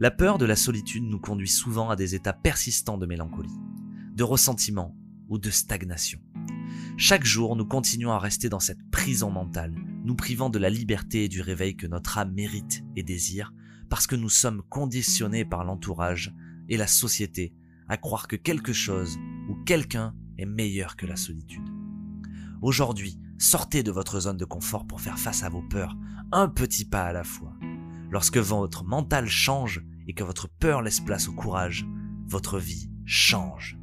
La peur de la solitude nous conduit souvent à des états persistants de mélancolie, de ressentiment ou de stagnation. Chaque jour, nous continuons à rester dans cette prison mentale, nous privant de la liberté et du réveil que notre âme mérite et désire, parce que nous sommes conditionnés par l'entourage et la société à croire que quelque chose ou quelqu'un est meilleur que la solitude. Aujourd'hui, sortez de votre zone de confort pour faire face à vos peurs, un petit pas à la fois. Lorsque votre mental change et que votre peur laisse place au courage, votre vie change.